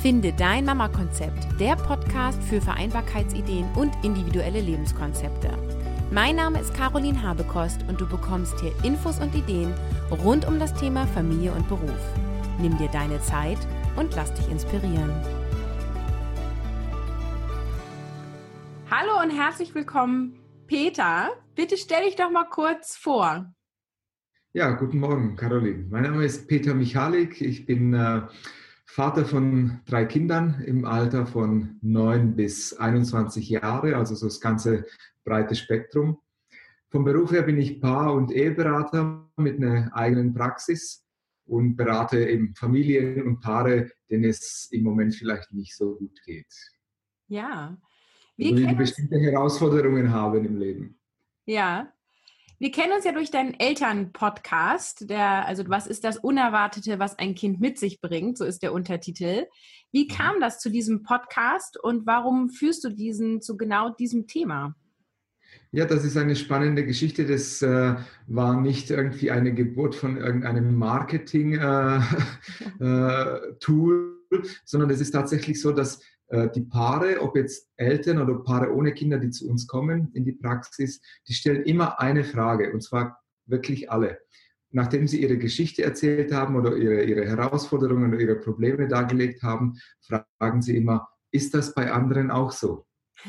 Finde dein Mama-Konzept, der Podcast für Vereinbarkeitsideen und individuelle Lebenskonzepte. Mein Name ist Caroline Habekost und du bekommst hier Infos und Ideen rund um das Thema Familie und Beruf. Nimm dir deine Zeit und lass dich inspirieren. Hallo und herzlich willkommen, Peter. Bitte stell dich doch mal kurz vor. Ja, guten Morgen, Caroline. Mein Name ist Peter Michalik. Ich bin äh, Vater von drei Kindern im Alter von 9 bis 21 Jahre, also so das ganze breite Spektrum. Vom Beruf her bin ich Paar- und Eheberater mit einer eigenen Praxis und berate eben Familien und Paare, denen es im Moment vielleicht nicht so gut geht. Ja. Wie die bestimmte Herausforderungen haben im Leben. Ja, wir kennen uns ja durch deinen Eltern-Podcast, der, also was ist das Unerwartete, was ein Kind mit sich bringt, so ist der Untertitel. Wie mhm. kam das zu diesem Podcast und warum führst du diesen zu genau diesem Thema? Ja, das ist eine spannende Geschichte. Das äh, war nicht irgendwie eine Geburt von irgendeinem Marketing-Tool, äh, äh, sondern es ist tatsächlich so, dass die Paare, ob jetzt Eltern oder Paare ohne Kinder, die zu uns kommen in die Praxis, die stellen immer eine Frage, und zwar wirklich alle. Nachdem sie ihre Geschichte erzählt haben oder ihre, ihre Herausforderungen oder ihre Probleme dargelegt haben, fragen sie immer, ist das bei anderen auch so?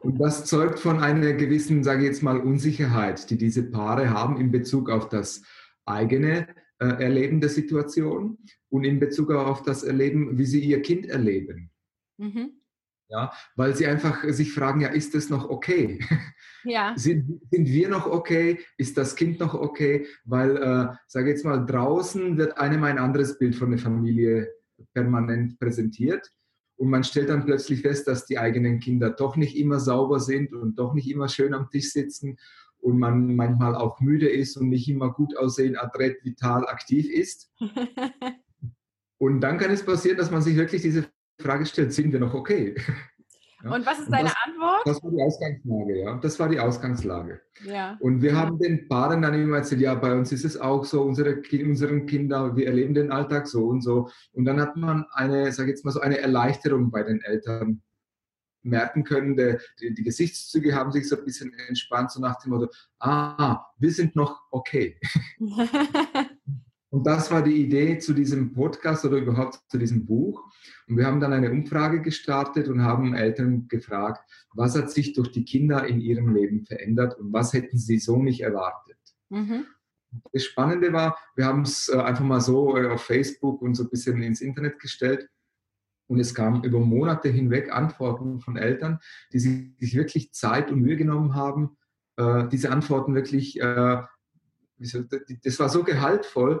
Und das zeugt von einer gewissen, sage ich jetzt mal, Unsicherheit, die diese Paare haben in Bezug auf das eigene äh, Erleben der Situation und in Bezug auf das Erleben, wie sie ihr Kind erleben. Mhm. Ja, weil sie einfach sich fragen, ja, ist das noch okay? Ja. sind, sind wir noch okay? Ist das Kind noch okay? Weil, äh, sage jetzt mal, draußen wird einem ein anderes Bild von der Familie permanent präsentiert. Und man stellt dann plötzlich fest, dass die eigenen Kinder doch nicht immer sauber sind und doch nicht immer schön am Tisch sitzen und man manchmal auch müde ist und nicht immer gut aussehen, adrett, vital, aktiv ist. und dann kann es passieren, dass man sich wirklich diese Frage stellt, sind wir noch okay? Ja. Und was ist deine das, Antwort? Das war die Ausgangslage, ja. Das war die Ausgangslage. Ja. Und wir haben den Paaren dann immer erzählt, ja, bei uns ist es auch so, unsere, unseren Kinder, wir erleben den Alltag so und so. Und dann hat man eine, sag ich jetzt mal so, eine Erleichterung bei den Eltern merken können, der, die, die, Gesichtszüge haben sich so ein bisschen entspannt, so nach dem Motto, ah, wir sind noch okay. Und das war die Idee zu diesem Podcast oder überhaupt zu diesem Buch. Und wir haben dann eine Umfrage gestartet und haben Eltern gefragt, was hat sich durch die Kinder in ihrem Leben verändert und was hätten sie so nicht erwartet. Mhm. Das Spannende war, wir haben es äh, einfach mal so äh, auf Facebook und so ein bisschen ins Internet gestellt und es kamen über Monate hinweg Antworten von Eltern, die sich wirklich Zeit und Mühe genommen haben, äh, diese Antworten wirklich, äh, das war so gehaltvoll,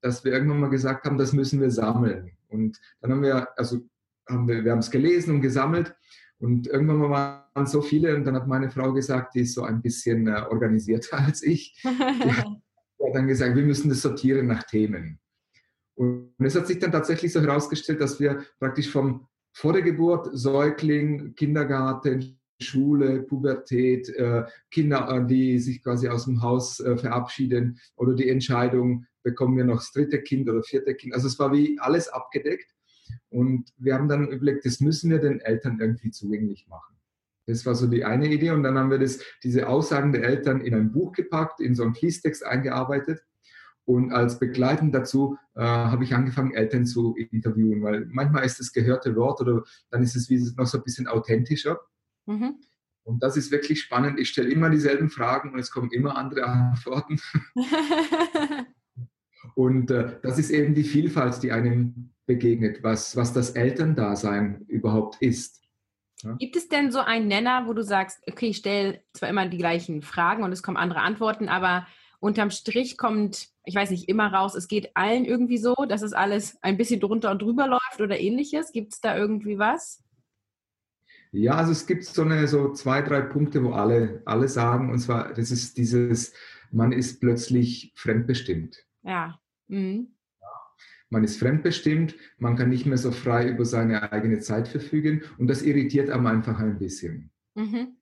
dass wir irgendwann mal gesagt haben, das müssen wir sammeln. Und dann haben wir, also haben wir, wir haben es gelesen und gesammelt und irgendwann mal waren so viele und dann hat meine Frau gesagt, die ist so ein bisschen äh, organisierter als ich, die hat, die hat dann gesagt, wir müssen das sortieren nach Themen. Und es hat sich dann tatsächlich so herausgestellt, dass wir praktisch vom vor der Geburt, Säugling, Kindergarten, Schule, Pubertät, äh, Kinder, äh, die sich quasi aus dem Haus äh, verabschieden oder die Entscheidung, bekommen wir noch das dritte Kind oder vierte Kind. Also es war wie alles abgedeckt. Und wir haben dann überlegt, das müssen wir den Eltern irgendwie zugänglich machen. Das war so die eine Idee. Und dann haben wir das, diese Aussagen der Eltern in ein Buch gepackt, in so einen Fließtext eingearbeitet. Und als begleitend dazu äh, habe ich angefangen, Eltern zu interviewen, weil manchmal ist das gehörte Wort oder dann ist es wie noch so ein bisschen authentischer. Mhm. Und das ist wirklich spannend. Ich stelle immer dieselben Fragen und es kommen immer andere Antworten. und äh, das ist eben die Vielfalt, die einem begegnet, was, was das Elterndasein überhaupt ist. Ja? Gibt es denn so einen Nenner, wo du sagst, okay, ich stelle zwar immer die gleichen Fragen und es kommen andere Antworten, aber unterm Strich kommt, ich weiß nicht, immer raus, es geht allen irgendwie so, dass es alles ein bisschen drunter und drüber läuft oder ähnliches. Gibt es da irgendwie was? Ja, also es gibt so eine so zwei, drei Punkte, wo alle, alle sagen, und zwar, das ist dieses, man ist plötzlich fremdbestimmt. Ja. Mhm. Man ist fremdbestimmt, man kann nicht mehr so frei über seine eigene Zeit verfügen und das irritiert am einfach ein bisschen. Mhm.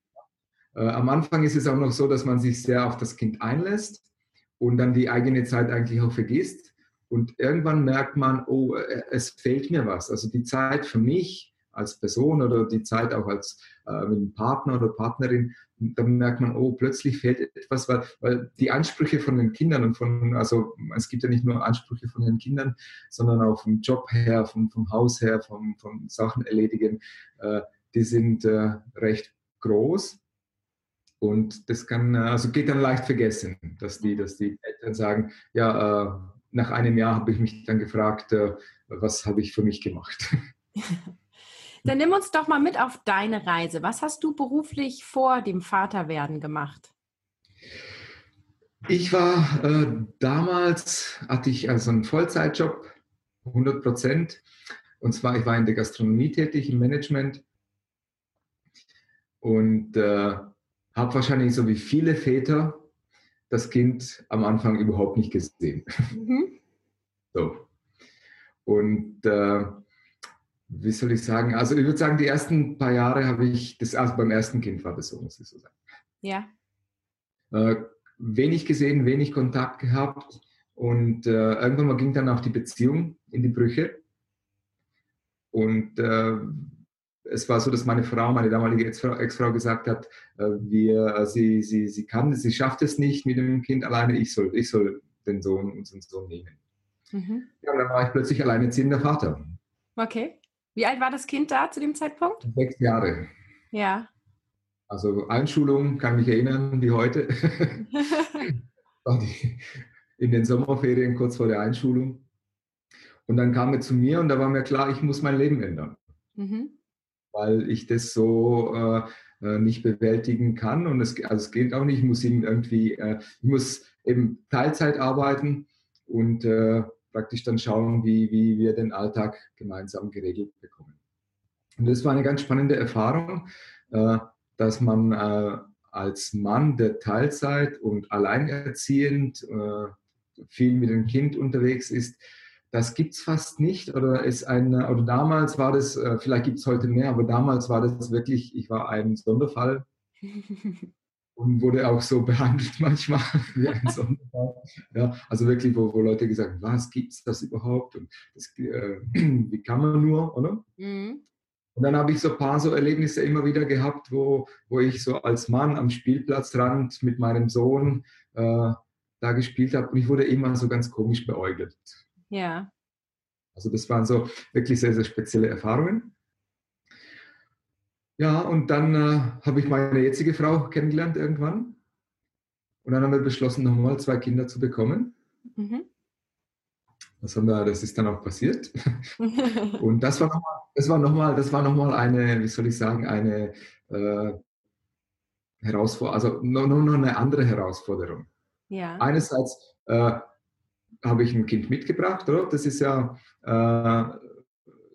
Äh, am Anfang ist es auch noch so, dass man sich sehr auf das Kind einlässt und dann die eigene Zeit eigentlich auch vergisst. Und irgendwann merkt man, oh, es fehlt mir was. Also die Zeit für mich als Person oder die Zeit auch als äh, mit Partner oder Partnerin, dann merkt man, oh, plötzlich fehlt etwas, weil, weil die Ansprüche von den Kindern und von, also es gibt ja nicht nur Ansprüche von den Kindern, sondern auch vom Job her, vom, vom Haus her, vom, vom Sachen erledigen, äh, die sind äh, recht groß. Und das kann, äh, also geht dann leicht vergessen, dass die, dass die Eltern sagen, ja, äh, nach einem Jahr habe ich mich dann gefragt, äh, was habe ich für mich gemacht. Dann nimm uns doch mal mit auf deine Reise. Was hast du beruflich vor dem Vaterwerden gemacht? Ich war äh, damals, hatte ich also einen Vollzeitjob, 100 Prozent. Und zwar, ich war in der Gastronomie tätig, im Management. Und äh, habe wahrscheinlich so wie viele Väter das Kind am Anfang überhaupt nicht gesehen. Mhm. So. Und äh, wie soll ich sagen, also ich würde sagen, die ersten paar Jahre habe ich, das, also beim ersten Kind war das so, muss ich so sagen. Ja. Äh, wenig gesehen, wenig Kontakt gehabt und äh, irgendwann mal ging dann auch die Beziehung in die Brüche. Und äh, es war so, dass meine Frau, meine damalige Ex-Frau gesagt hat, äh, wir, äh, sie, sie, sie kann, sie schafft es nicht mit dem Kind alleine, ich soll, ich soll den Sohn, unseren Sohn nehmen. Mhm. Ja, und dann war ich plötzlich alleinerziehender Vater. Okay. Wie alt war das Kind da zu dem Zeitpunkt? Sechs Jahre. Ja. Also Einschulung, kann mich erinnern, wie heute. in den Sommerferien kurz vor der Einschulung. Und dann kam er zu mir und da war mir klar, ich muss mein Leben ändern. Mhm. Weil ich das so äh, äh, nicht bewältigen kann. Und es, also es geht auch nicht, ich muss irgendwie, äh, ich muss eben Teilzeit arbeiten und äh, praktisch dann schauen, wie, wie wir den Alltag gemeinsam geregelt bekommen. Und das war eine ganz spannende Erfahrung, äh, dass man äh, als Mann der Teilzeit und alleinerziehend viel mit dem Kind unterwegs ist, das gibt's fast nicht oder ist ein oder damals war das vielleicht gibt's heute mehr, aber damals war das wirklich, ich war ein Sonderfall und wurde auch so behandelt manchmal wie ein Sonderfall. Ja, also wirklich, wo, wo Leute gesagt haben, was gibt's das überhaupt und das, äh, wie kann man nur, oder? Mhm. Und dann habe ich so ein paar so Erlebnisse immer wieder gehabt, wo, wo ich so als Mann am Spielplatzrand mit meinem Sohn äh, da gespielt habe und ich wurde immer so ganz komisch beäugelt. Ja. Also das waren so wirklich sehr, sehr spezielle Erfahrungen. Ja, und dann äh, habe ich meine jetzige Frau kennengelernt irgendwann. Und dann haben wir beschlossen, nochmal zwei Kinder zu bekommen. Mhm. Das, haben wir, das ist dann auch passiert. und das war nochmal, das war nochmal, das war nochmal eine, wie soll ich sagen, eine äh, Herausforderung, also noch, noch eine andere Herausforderung. Ja. Einerseits äh, habe ich ein Kind mitgebracht, oder? Das ist ja äh,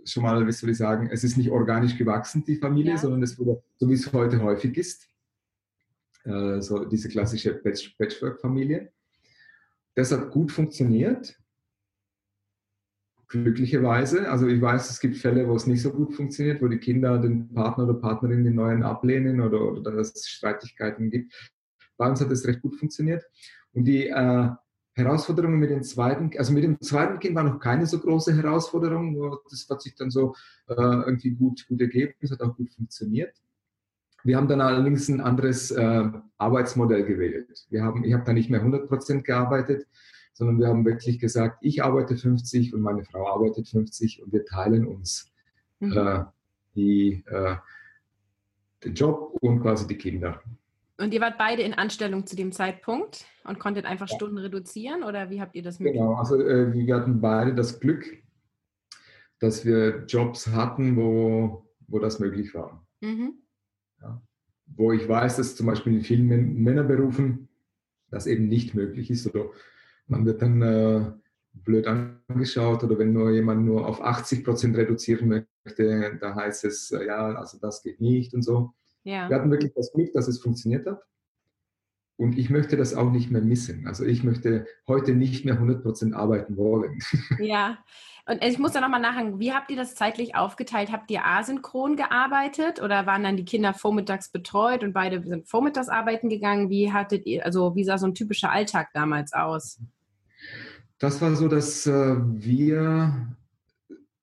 schon mal, wie soll ich sagen, es ist nicht organisch gewachsen, die Familie, ja. sondern es wurde, so wie es heute häufig ist, äh, so diese klassische Patchwork-Familie. Das hat gut funktioniert, glücklicherweise. Also ich weiß, es gibt Fälle, wo es nicht so gut funktioniert, wo die Kinder den Partner oder Partnerin den neuen ablehnen oder, oder dass es Streitigkeiten gibt. Bei uns hat es recht gut funktioniert. Und die äh, Herausforderungen mit dem zweiten, also mit dem zweiten Kind war noch keine so große Herausforderung, das hat sich dann so äh, irgendwie gut, gut ergeben, es hat auch gut funktioniert. Wir haben dann allerdings ein anderes äh, Arbeitsmodell gewählt. Wir haben, ich habe da nicht mehr 100 Prozent gearbeitet, sondern wir haben wirklich gesagt, ich arbeite 50 und meine Frau arbeitet 50 und wir teilen uns mhm. äh, die, äh, den Job und quasi die Kinder. Und ihr wart beide in Anstellung zu dem Zeitpunkt und konntet einfach ja. Stunden reduzieren oder wie habt ihr das mitgemacht? Genau, also äh, wir hatten beide das Glück, dass wir Jobs hatten, wo, wo das möglich war. Mhm. Ja. Wo ich weiß, dass zum Beispiel in vielen Männerberufen das eben nicht möglich ist oder man wird dann äh, blöd angeschaut oder wenn nur jemand nur auf 80 Prozent reduzieren möchte, da heißt es, äh, ja, also das geht nicht und so. Ja. Wir hatten wirklich das Glück, dass es funktioniert hat. Und ich möchte das auch nicht mehr missen. Also ich möchte heute nicht mehr 100% arbeiten wollen. Ja, und ich muss da nochmal nachhaken, wie habt ihr das zeitlich aufgeteilt? Habt ihr asynchron gearbeitet oder waren dann die Kinder vormittags betreut und beide sind vormittags arbeiten gegangen? Wie hattet ihr, also wie sah so ein typischer Alltag damals aus? das war so, dass äh, wir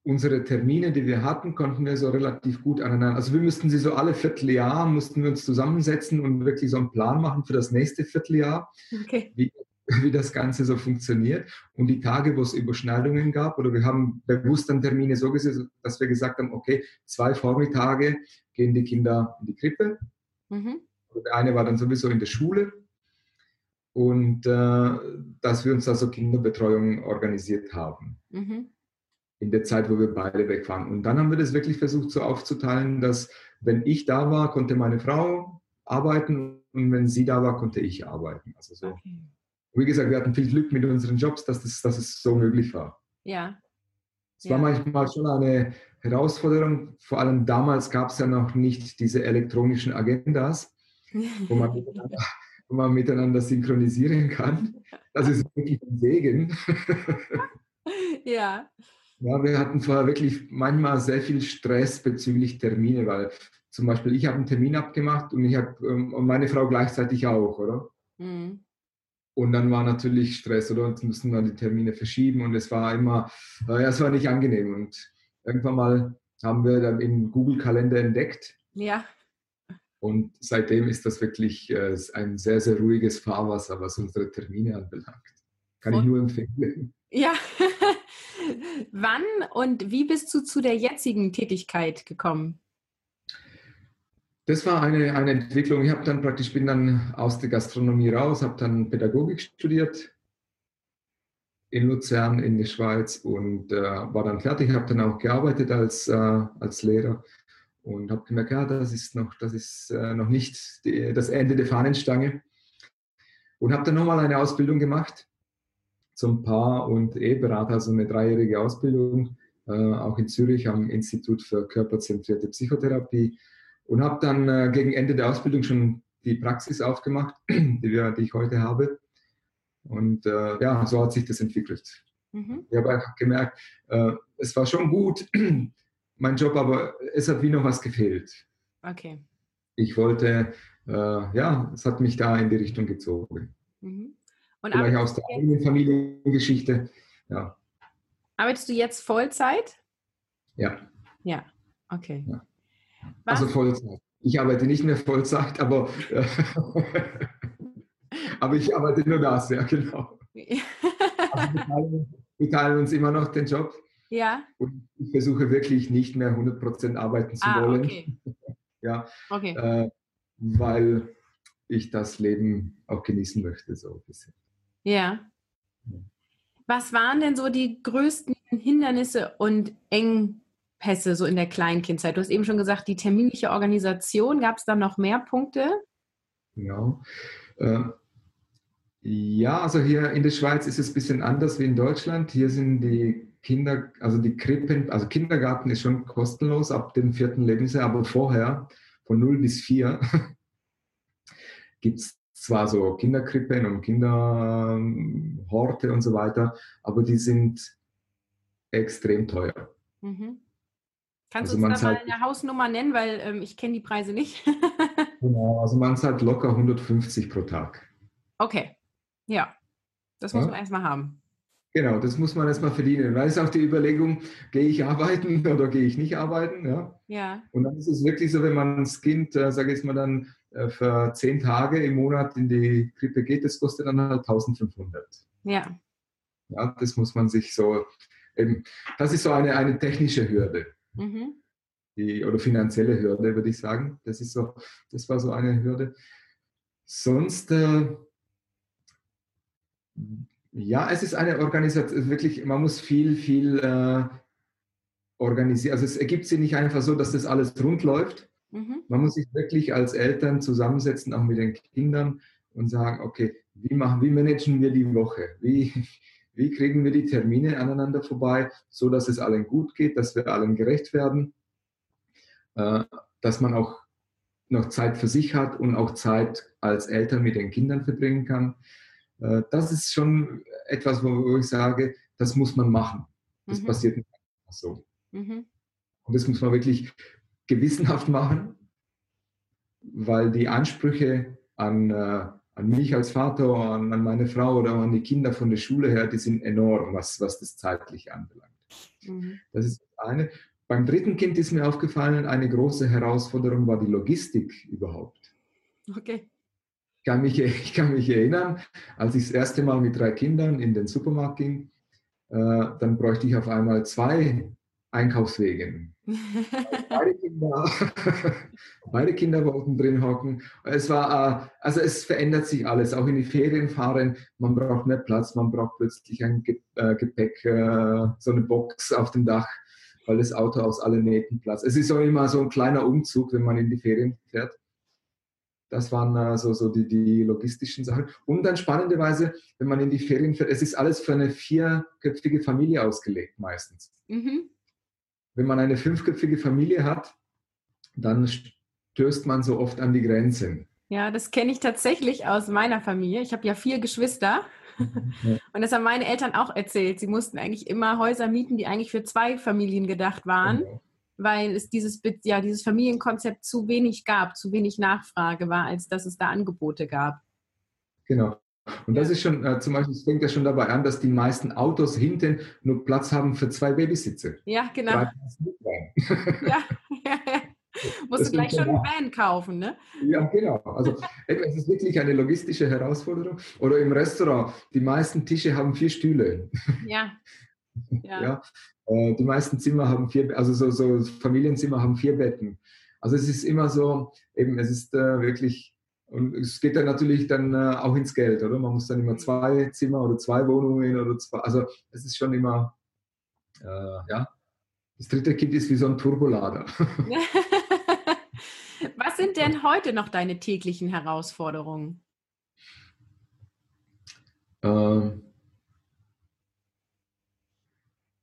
unsere Termine, die wir hatten, konnten wir so relativ gut aneinander. Also wir müssten sie so alle Vierteljahr, mussten wir uns zusammensetzen und wirklich so einen Plan machen für das nächste Vierteljahr, okay. wie, wie das Ganze so funktioniert. Und die Tage, wo es Überschneidungen gab, oder wir haben bewusst dann Termine so gesehen, dass wir gesagt haben, okay, zwei Vormittage gehen die Kinder in die Krippe. Mhm. Der eine war dann sowieso in der Schule und äh, dass wir uns also Kinderbetreuung organisiert haben. Mhm. In der Zeit, wo wir beide weg waren. Und dann haben wir das wirklich versucht so aufzuteilen, dass wenn ich da war, konnte meine Frau arbeiten und wenn sie da war, konnte ich arbeiten. Also so. Okay. Wie gesagt, wir hatten viel Glück mit unseren Jobs, dass, das, dass es so möglich war. Ja. Es ja. war manchmal schon eine Herausforderung. Vor allem damals gab es ja noch nicht diese elektronischen Agendas, wo man wo man miteinander synchronisieren kann. Das ist wirklich ein Segen. Ja. Ja, wir hatten vorher wirklich manchmal sehr viel Stress bezüglich Termine, weil zum Beispiel ich habe einen Termin abgemacht und ich habe ähm, und meine Frau gleichzeitig auch, oder? Mhm. Und dann war natürlich Stress, oder? Und mussten dann die Termine verschieben und es war immer, äh, ja, es war nicht angenehm. Und irgendwann mal haben wir dann im Google Kalender entdeckt. Ja. Und seitdem ist das wirklich äh, ein sehr, sehr ruhiges Fahrwasser, was unsere Termine anbelangt. Kann und, ich nur empfehlen. Ja. Wann und wie bist du zu der jetzigen Tätigkeit gekommen? Das war eine, eine Entwicklung. Ich habe dann praktisch bin dann aus der Gastronomie raus, habe dann Pädagogik studiert in Luzern in der Schweiz und äh, war dann fertig. Habe dann auch gearbeitet als, äh, als Lehrer und habe gemerkt, ja, das ist noch, das ist äh, noch nicht die, das Ende der Fahnenstange. Und habe dann nochmal eine Ausbildung gemacht zum Paar- und Eheberater, also eine dreijährige Ausbildung, äh, auch in Zürich am Institut für körperzentrierte Psychotherapie. Und habe dann äh, gegen Ende der Ausbildung schon die Praxis aufgemacht, die, wir, die ich heute habe. Und äh, ja, so hat sich das entwickelt. Mhm. Ich habe einfach gemerkt, äh, es war schon gut, mein Job, aber es hat wie noch was gefehlt. Okay. Ich wollte, äh, ja, es hat mich da in die Richtung gezogen. Mhm. Und Vielleicht aus der eigenen Familiengeschichte, ja. Arbeitest du jetzt Vollzeit? Ja. Ja, okay. Ja. Also Vollzeit. Ich arbeite nicht mehr Vollzeit, aber, äh, aber ich arbeite nur das, ja, genau. also wir, teilen, wir teilen uns immer noch den Job. Ja. Und ich versuche wirklich nicht mehr 100% arbeiten zu ah, wollen. Okay. ja. Okay. Äh, weil ich das Leben auch genießen möchte, so ein bisschen. Ja. Was waren denn so die größten Hindernisse und Engpässe so in der Kleinkindzeit? Du hast eben schon gesagt, die terminliche Organisation. Gab es da noch mehr Punkte? Genau. Ja, also hier in der Schweiz ist es ein bisschen anders wie in Deutschland. Hier sind die Kinder, also die Krippen, also Kindergarten ist schon kostenlos ab dem vierten Lebensjahr, aber vorher, von 0 bis 4, gibt es zwar so Kinderkrippen und Kinderhorte und so weiter, aber die sind extrem teuer. Mhm. Kannst also du uns da mal eine Hausnummer nennen, weil ähm, ich kenne die Preise nicht. genau, also man zahlt locker 150 pro Tag. Okay, ja, das muss ja? man erstmal haben. Genau, das muss man erstmal verdienen. Weil es auch die Überlegung, gehe ich arbeiten oder gehe ich nicht arbeiten? Ja. ja. Und dann ist es wirklich so, wenn man das Kind, äh, sage ich mal dann, für zehn Tage im Monat in die Krippe geht, das kostet dann halt 1500. Ja. Ja, das muss man sich so, eben, das ist so eine, eine technische Hürde. Mhm. Die, oder finanzielle Hürde, würde ich sagen. Das ist so, das war so eine Hürde. Sonst, äh, ja, es ist eine Organisation, wirklich, man muss viel, viel äh, organisieren. Also es ergibt sich nicht einfach so, dass das alles rund läuft. Mhm. Man muss sich wirklich als Eltern zusammensetzen, auch mit den Kindern und sagen, okay, wie machen, wie managen wir die Woche? Wie, wie kriegen wir die Termine aneinander vorbei, so dass es allen gut geht, dass wir allen gerecht werden, äh, dass man auch noch Zeit für sich hat und auch Zeit als Eltern mit den Kindern verbringen kann. Äh, das ist schon etwas, wo ich sage, das muss man machen. Das mhm. passiert nicht einfach so. Mhm. Und das muss man wirklich gewissenhaft machen, weil die Ansprüche an, äh, an mich als Vater, an, an meine Frau oder an die Kinder von der Schule her, die sind enorm, was, was das zeitlich anbelangt. Mhm. Das ist das eine. Beim dritten Kind ist mir aufgefallen, eine große Herausforderung war die Logistik überhaupt. Okay. Ich kann mich, ich kann mich erinnern, als ich das erste Mal mit drei Kindern in den Supermarkt ging, äh, dann bräuchte ich auf einmal zwei Einkaufswegen. beide, Kinder, beide Kinder wollten drin hocken. Es war, äh, also es verändert sich alles. Auch in die Ferien fahren, man braucht mehr Platz, man braucht plötzlich ein äh, Gepäck, äh, so eine Box auf dem Dach, weil das Auto aus allen Nähten Platz. Es ist auch immer so ein kleiner Umzug, wenn man in die Ferien fährt. Das waren also so die, die logistischen Sachen. Und dann spannenderweise, wenn man in die Ferien fährt, es ist alles für eine vierköpfige Familie ausgelegt meistens. Mhm wenn man eine fünfköpfige Familie hat, dann stößt man so oft an die Grenzen. Ja, das kenne ich tatsächlich aus meiner Familie. Ich habe ja vier Geschwister. Und das haben meine Eltern auch erzählt. Sie mussten eigentlich immer Häuser mieten, die eigentlich für zwei Familien gedacht waren, okay. weil es dieses, ja, dieses Familienkonzept zu wenig gab, zu wenig Nachfrage war, als dass es da Angebote gab. Genau. Und das ist schon, äh, zum Beispiel, es fängt ja schon dabei an, dass die meisten Autos hinten nur Platz haben für zwei Babysitze. Ja, genau. ja, ja, ja. Musst das du gleich schon einen Van kaufen, ne? Ja, genau. Also es ist wirklich eine logistische Herausforderung. Oder im Restaurant, die meisten Tische haben vier Stühle. Ja. Ja. ja. Äh, die meisten Zimmer haben vier, also so, so Familienzimmer haben vier Betten. Also es ist immer so, eben, es ist äh, wirklich und es geht dann natürlich dann äh, auch ins Geld, oder? Man muss dann immer zwei Zimmer oder zwei Wohnungen oder zwei, also es ist schon immer, äh, ja, das dritte Kind ist wie so ein Turbolader. Was sind denn heute noch deine täglichen Herausforderungen? Ähm,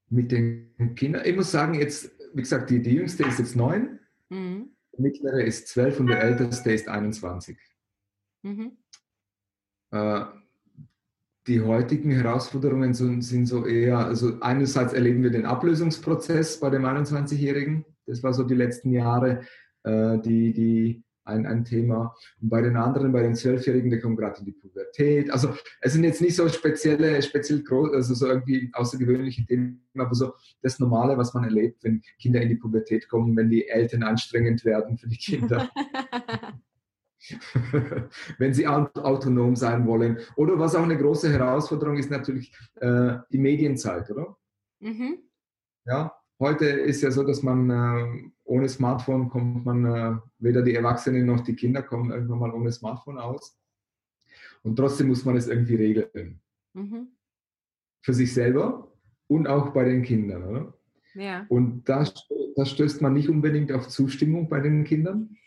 mit den Kindern, ich muss sagen, jetzt, wie gesagt, die, die jüngste ist jetzt neun, mhm. die mittlere ist zwölf und der älteste ist 21. Mhm. Äh, die heutigen Herausforderungen sind, sind, so eher, also einerseits erleben wir den Ablösungsprozess bei dem 21-Jährigen. Das war so die letzten Jahre äh, die, die ein, ein Thema. Und bei den anderen, bei den Zwölfjährigen, der kommt gerade in die Pubertät. Also es sind jetzt nicht so spezielle, speziell groß, also so irgendwie außergewöhnliche Themen, aber so das Normale, was man erlebt, wenn Kinder in die Pubertät kommen, wenn die Eltern anstrengend werden für die Kinder. wenn sie autonom sein wollen. Oder was auch eine große Herausforderung ist natürlich äh, die Medienzeit, oder? Mhm. Ja, heute ist ja so, dass man äh, ohne Smartphone kommt man, äh, weder die Erwachsenen noch die Kinder kommen irgendwann mal ohne Smartphone aus. Und trotzdem muss man es irgendwie regeln. Mhm. Für sich selber und auch bei den Kindern, oder? Ja. Und da, da stößt man nicht unbedingt auf Zustimmung bei den Kindern.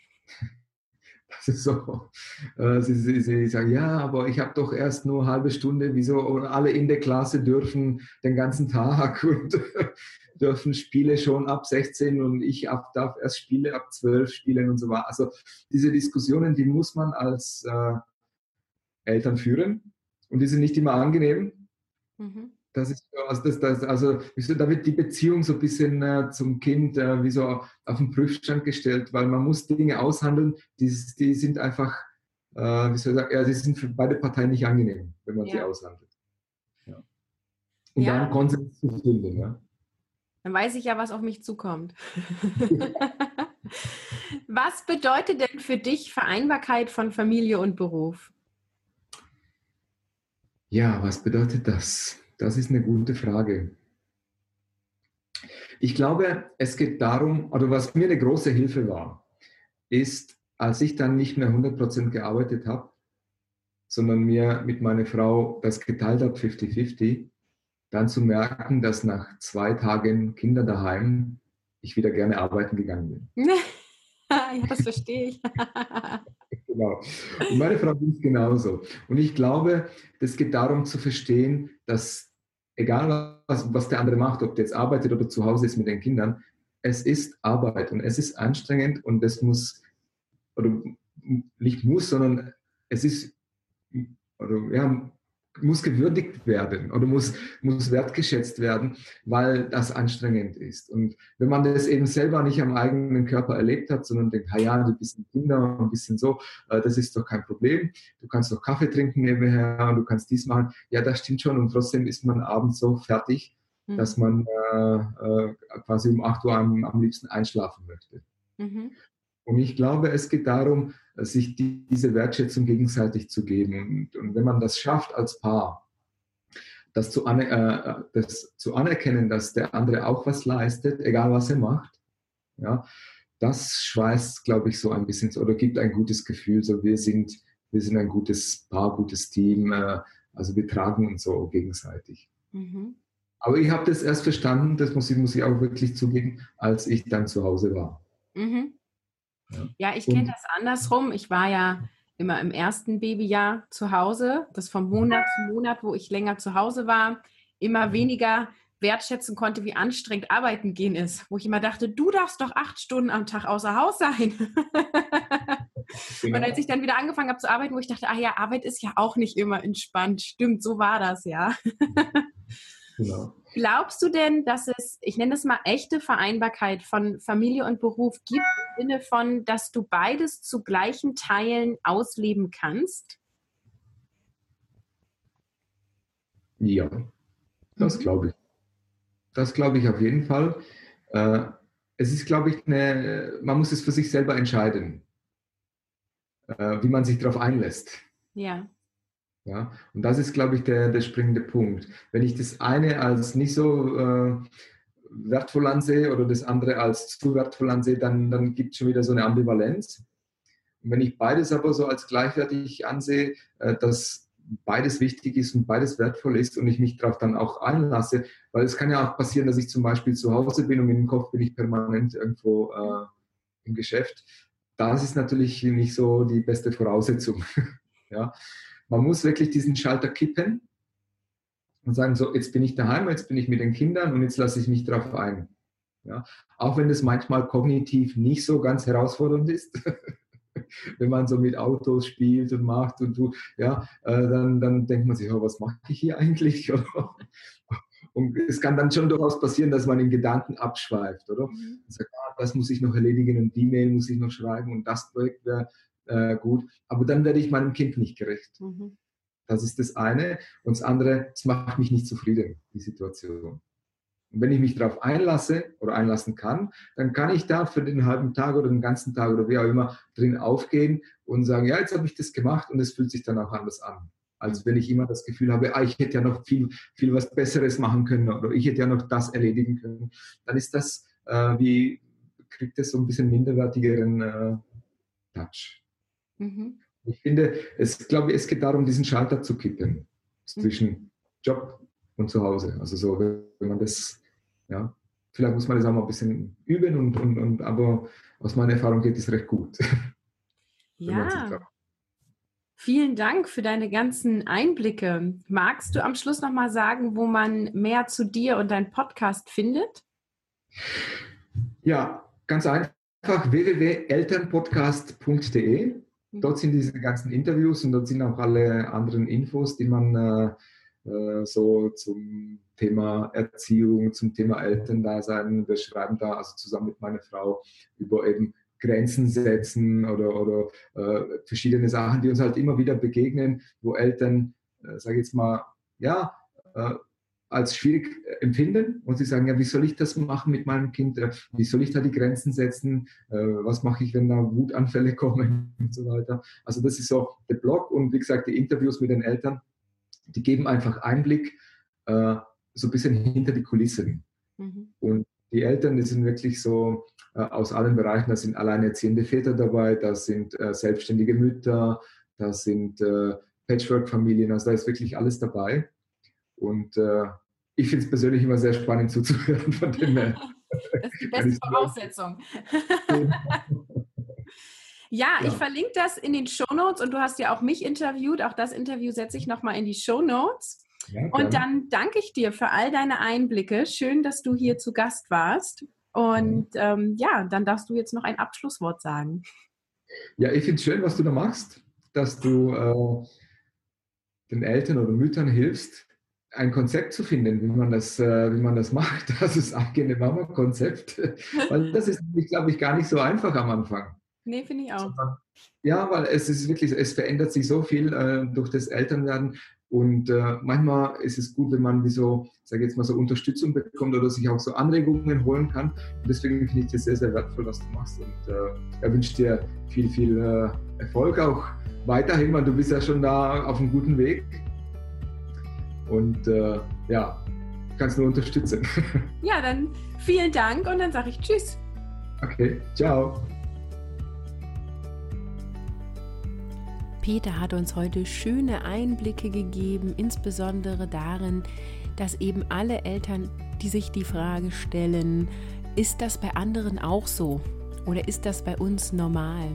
Das ist so. Äh, sie, sie, sie, sagen, ja, aber ich habe doch erst nur eine halbe Stunde, wieso? Alle in der Klasse dürfen den ganzen Tag und dürfen Spiele schon ab 16 und ich ab, darf erst Spiele ab 12 spielen und so weiter. Also diese Diskussionen, die muss man als äh, Eltern führen und die sind nicht immer angenehm. Mhm. Das ist also, das, das, also da wird die Beziehung so ein bisschen äh, zum Kind äh, wie so auf den Prüfstand gestellt, weil man muss Dinge aushandeln, die, die sind einfach, äh, wie soll ich sagen, ja, die sind für beide Parteien nicht angenehm, wenn man ja. sie aushandelt. Ja. Und ja. dann Konsens zu finden. Ja. Dann weiß ich ja, was auf mich zukommt. was bedeutet denn für dich Vereinbarkeit von Familie und Beruf? Ja, was bedeutet das? Das ist eine gute Frage. Ich glaube, es geht darum, oder was mir eine große Hilfe war, ist, als ich dann nicht mehr 100% gearbeitet habe, sondern mir mit meiner Frau das geteilt habe, 50-50, dann zu merken, dass nach zwei Tagen Kinder daheim ich wieder gerne arbeiten gegangen bin. ja, das verstehe ich. genau. Und meine Frau ist genauso. Und ich glaube, das geht darum zu verstehen, dass egal was, was der andere macht, ob der jetzt arbeitet oder zu Hause ist mit den Kindern, es ist Arbeit und es ist anstrengend und es muss, oder nicht muss, sondern es ist, oder ja, muss gewürdigt werden oder muss, muss wertgeschätzt werden, weil das anstrengend ist. Und wenn man das eben selber nicht am eigenen Körper erlebt hat, sondern denkt, ja, du bist ein Kinder, ein bisschen so, äh, das ist doch kein Problem. Du kannst doch Kaffee trinken nebenher du kannst dies machen. Ja, das stimmt schon. Und trotzdem ist man abends so fertig, mhm. dass man äh, äh, quasi um 8 Uhr am, am liebsten einschlafen möchte. Mhm. Und ich glaube, es geht darum, sich die, diese Wertschätzung gegenseitig zu geben. Und, und, wenn man das schafft als Paar, das zu, äh, das zu anerkennen, dass der andere auch was leistet, egal was er macht, ja, das schweißt, glaube ich, so ein bisschen oder gibt ein gutes Gefühl. So, wir sind, wir sind ein gutes Paar, gutes Team. Äh, also wir tragen uns so gegenseitig. Mhm. Aber ich habe das erst verstanden, das muss ich, muss ich auch wirklich zugeben, als ich dann zu Hause war. Mhm. Ja, ich kenne das andersrum. Ich war ja immer im ersten Babyjahr zu Hause, das vom Monat zu Monat, wo ich länger zu Hause war, immer mhm. weniger wertschätzen konnte, wie anstrengend arbeiten gehen ist, wo ich immer dachte, du darfst doch acht Stunden am Tag außer Haus sein. Genau. Und als ich dann wieder angefangen habe zu arbeiten, wo ich dachte, ah ja, Arbeit ist ja auch nicht immer entspannt. Stimmt, so war das ja. Genau. Glaubst du denn, dass es, ich nenne es mal echte Vereinbarkeit von Familie und Beruf gibt, im Sinne von, dass du beides zu gleichen Teilen ausleben kannst? Ja, das mhm. glaube ich. Das glaube ich auf jeden Fall. Äh, es ist, glaube ich, eine, man muss es für sich selber entscheiden, äh, wie man sich darauf einlässt. Ja. Ja, und das ist, glaube ich, der, der springende Punkt. Wenn ich das eine als nicht so äh, wertvoll ansehe oder das andere als zu wertvoll ansehe, dann, dann gibt es schon wieder so eine Ambivalenz. Und wenn ich beides aber so als gleichwertig ansehe, äh, dass beides wichtig ist und beides wertvoll ist und ich mich darauf dann auch einlasse, weil es kann ja auch passieren, dass ich zum Beispiel zu Hause bin und im Kopf bin ich permanent irgendwo äh, im Geschäft. Das ist natürlich nicht so die beste Voraussetzung. ja. Man muss wirklich diesen Schalter kippen und sagen, so, jetzt bin ich daheim, jetzt bin ich mit den Kindern und jetzt lasse ich mich darauf ein. Ja, auch wenn es manchmal kognitiv nicht so ganz herausfordernd ist, wenn man so mit Autos spielt und macht und du, ja, äh, dann, dann denkt man sich, oh, was mache ich hier eigentlich? und es kann dann schon durchaus passieren, dass man in Gedanken abschweift, oder? Mhm. Und sagt, ah, das muss ich noch erledigen und die Mail muss ich noch schreiben und das Projekt wäre äh, gut. Aber dann werde ich meinem Kind nicht gerecht. Mhm. Das ist das eine. Und das andere, es macht mich nicht zufrieden, die Situation. Und wenn ich mich darauf einlasse oder einlassen kann, dann kann ich da für den halben Tag oder den ganzen Tag oder wie auch immer drin aufgehen und sagen, ja, jetzt habe ich das gemacht und es fühlt sich dann auch anders an. Als wenn ich immer das Gefühl habe, ah, ich hätte ja noch viel, viel was Besseres machen können oder ich hätte ja noch das erledigen können. Dann ist das äh, wie, kriegt es so ein bisschen minderwertigeren äh, Touch. Mhm. Ich finde, es, glaube, es geht darum, diesen Schalter zu kippen zwischen mhm. Job und zu Hause. Also so, wenn man das, ja, vielleicht muss man das auch mal ein bisschen üben und, und, und aber aus meiner Erfahrung geht es recht gut. ja. Vielen Dank für deine ganzen Einblicke. Magst du am Schluss noch mal sagen, wo man mehr zu dir und deinem Podcast findet? Ja, ganz einfach www.elternpodcast.de Mhm. Dort sind diese ganzen Interviews und dort sind auch alle anderen Infos, die man äh, äh, so zum Thema Erziehung, zum Thema Elterndasein, wir schreiben da also zusammen mit meiner Frau über eben Grenzen setzen oder, oder äh, verschiedene Sachen, die uns halt immer wieder begegnen, wo Eltern, äh, sage ich jetzt mal, ja, äh, als schwierig äh, empfinden und sie sagen, ja, wie soll ich das machen mit meinem Kind? Äh, wie soll ich da die Grenzen setzen? Äh, was mache ich, wenn da Wutanfälle kommen und so weiter? Also das ist so der Blog und wie gesagt, die Interviews mit den Eltern, die geben einfach Einblick so ein bisschen hinter die Kulissen. Mhm. Und die Eltern, die sind wirklich so aus allen Bereichen, da sind alleinerziehende Väter dabei, da sind selbstständige Mütter, da sind Patchwork-Familien, also da ist wirklich alles dabei. Und äh, ich finde es persönlich immer sehr spannend zuzuhören von dem. das ist die beste Voraussetzung. Ja, ja, ich verlinke das in den Show Notes und du hast ja auch mich interviewt. Auch das Interview setze ich nochmal in die Show Notes. Ja, und dann danke ich dir für all deine Einblicke. Schön, dass du hier zu Gast warst. Und ähm, ja, dann darfst du jetzt noch ein Abschlusswort sagen. Ja, ich finde es schön, was du da machst, dass du äh, den Eltern oder Müttern hilfst, ein Konzept zu finden, wie man das, äh, wie man das macht, das ist eigene Mama-Konzept. Weil das ist, glaube ich, gar nicht so einfach am Anfang. Nee, finde ich auch. Ja, weil es ist wirklich, es verändert sich so viel äh, durch das Elternwerden. Und äh, manchmal ist es gut, wenn man wie so, sage jetzt mal so Unterstützung bekommt oder sich auch so Anregungen holen kann. Und deswegen finde ich das sehr, sehr wertvoll, was du machst. Und äh, ich wünsche dir viel, viel äh, Erfolg auch weiterhin, weil du bist ja schon da auf einem guten Weg. Und äh, ja, kannst nur unterstützen. Ja, dann vielen Dank und dann sage ich Tschüss. Okay, ciao. Peter hat uns heute schöne Einblicke gegeben, insbesondere darin, dass eben alle Eltern, die sich die Frage stellen, ist das bei anderen auch so oder ist das bei uns normal?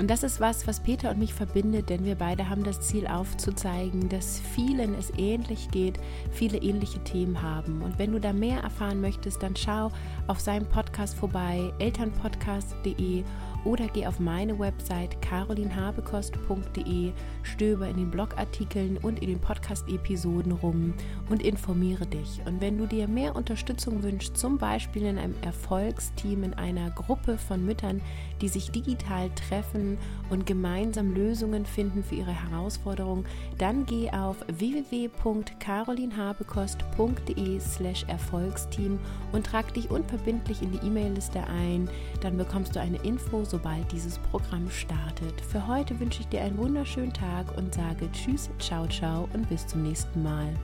Und das ist was, was Peter und mich verbindet, denn wir beide haben das Ziel aufzuzeigen, dass vielen es ähnlich geht, viele ähnliche Themen haben. Und wenn du da mehr erfahren möchtest, dann schau auf seinem Podcast vorbei, elternpodcast.de oder geh auf meine Website carolinhabekost.de, stöber in den Blogartikeln und in den Podcast-Episoden rum und informiere dich. Und wenn du dir mehr Unterstützung wünschst, zum Beispiel in einem Erfolgsteam, in einer Gruppe von Müttern, die sich digital treffen und gemeinsam Lösungen finden für ihre Herausforderungen, dann geh auf www.carolinhabekost.de slash Erfolgsteam und trag dich unverbindlich in die E-Mail-Liste ein. Dann bekommst du eine Info, sobald dieses Programm startet. Für heute wünsche ich dir einen wunderschönen Tag und sage Tschüss, ciao, ciao und bis zum nächsten Mal.